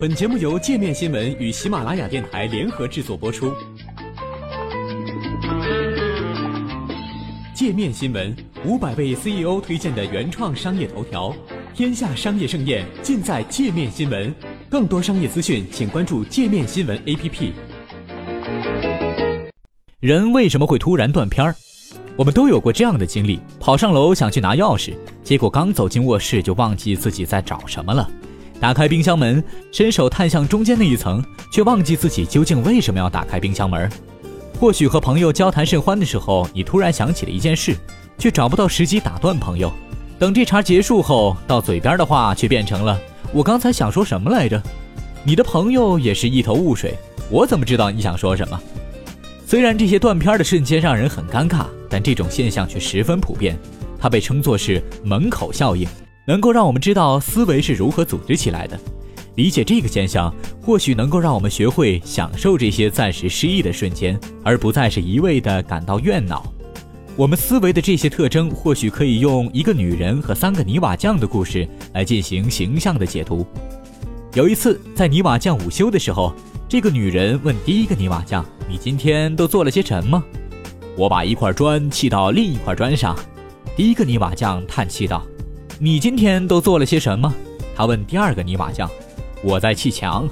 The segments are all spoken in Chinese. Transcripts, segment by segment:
本节目由界面新闻与喜马拉雅电台联合制作播出。界面新闻五百位 CEO 推荐的原创商业头条，天下商业盛宴尽在界面新闻。更多商业资讯，请关注界面新闻 APP。人为什么会突然断片儿？我们都有过这样的经历：跑上楼想去拿钥匙，结果刚走进卧室就忘记自己在找什么了。打开冰箱门，伸手探向中间那一层，却忘记自己究竟为什么要打开冰箱门。或许和朋友交谈甚欢的时候，你突然想起了一件事，却找不到时机打断朋友。等这茬结束后，到嘴边的话却变成了“我刚才想说什么来着”。你的朋友也是一头雾水，我怎么知道你想说什么？虽然这些断片的瞬间让人很尴尬，但这种现象却十分普遍，它被称作是门口效应。能够让我们知道思维是如何组织起来的，理解这个现象，或许能够让我们学会享受这些暂时失意的瞬间，而不再是一味的感到怨恼。我们思维的这些特征，或许可以用一个女人和三个泥瓦匠的故事来进行形象的解读。有一次，在泥瓦匠午休的时候，这个女人问第一个泥瓦匠：“你今天都做了些什么？”我把一块砖砌到另一块砖上。第一个泥瓦匠叹气道。你今天都做了些什么？他问第二个泥瓦匠。我在砌墙，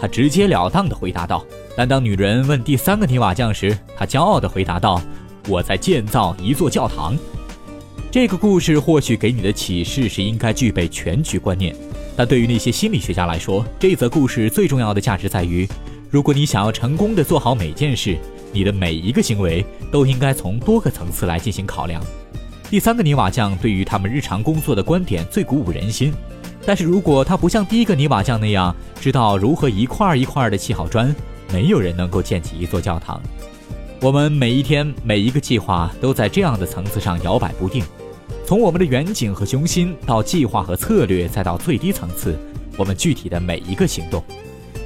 他直截了当地回答道。但当女人问第三个泥瓦匠时，他骄傲地回答道：“我在建造一座教堂。”这个故事或许给你的启示是应该具备全局观念，但对于那些心理学家来说，这则故事最重要的价值在于：如果你想要成功地做好每件事，你的每一个行为都应该从多个层次来进行考量。第三个泥瓦匠对于他们日常工作的观点最鼓舞人心，但是如果他不像第一个泥瓦匠那样知道如何一块一块的砌好砖，没有人能够建起一座教堂。我们每一天每一个计划都在这样的层次上摇摆不定，从我们的远景和雄心到计划和策略，再到最低层次，我们具体的每一个行动。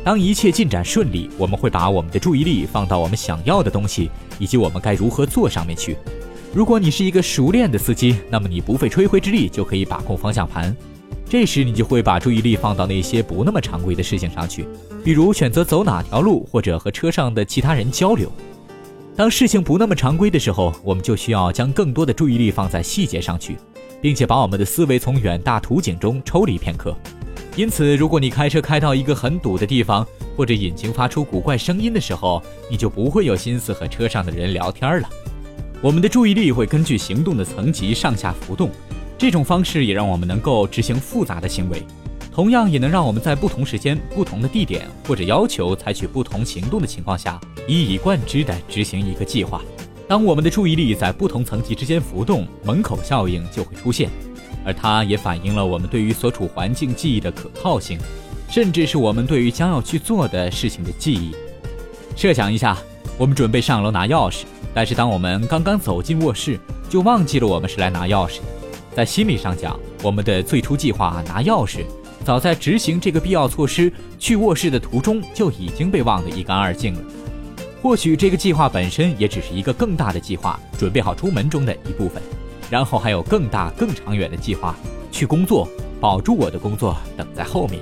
当一切进展顺利，我们会把我们的注意力放到我们想要的东西以及我们该如何做上面去。如果你是一个熟练的司机，那么你不费吹灰之力就可以把控方向盘。这时你就会把注意力放到那些不那么常规的事情上去，比如选择走哪条路，或者和车上的其他人交流。当事情不那么常规的时候，我们就需要将更多的注意力放在细节上去，并且把我们的思维从远大图景中抽离片刻。因此，如果你开车开到一个很堵的地方，或者引擎发出古怪声音的时候，你就不会有心思和车上的人聊天了。我们的注意力会根据行动的层级上下浮动，这种方式也让我们能够执行复杂的行为，同样也能让我们在不同时间、不同的地点或者要求采取不同行动的情况下，一以贯之地执行一个计划。当我们的注意力在不同层级之间浮动，门口效应就会出现，而它也反映了我们对于所处环境记忆的可靠性，甚至是我们对于将要去做的事情的记忆。设想一下，我们准备上楼拿钥匙。但是，当我们刚刚走进卧室，就忘记了我们是来拿钥匙的。在心理上讲，我们的最初计划拿钥匙，早在执行这个必要措施去卧室的途中就已经被忘得一干二净了。或许这个计划本身也只是一个更大的计划，准备好出门中的一部分。然后还有更大、更长远的计划，去工作，保住我的工作等在后面。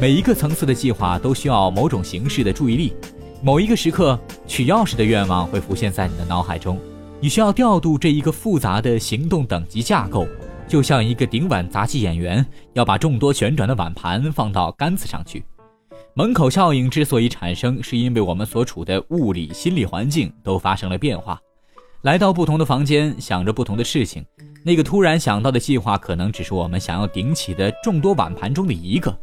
每一个层次的计划都需要某种形式的注意力。某一个时刻，取钥匙的愿望会浮现在你的脑海中。你需要调度这一个复杂的行动等级架构，就像一个顶碗杂技演员要把众多旋转的碗盘放到杆子上去。门口效应之所以产生，是因为我们所处的物理、心理环境都发生了变化。来到不同的房间，想着不同的事情，那个突然想到的计划可能只是我们想要顶起的众多碗盘中的一个。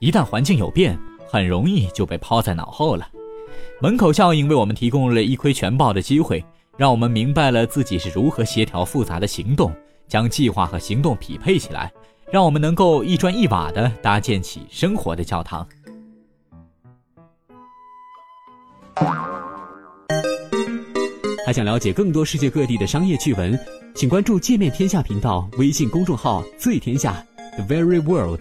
一旦环境有变，很容易就被抛在脑后了。门口效应为我们提供了一窥全豹的机会，让我们明白了自己是如何协调复杂的行动，将计划和行动匹配起来，让我们能够一砖一瓦地搭建起生活的教堂。还想了解更多世界各地的商业趣闻，请关注“界面天下”频道微信公众号“最天下 The Very World”。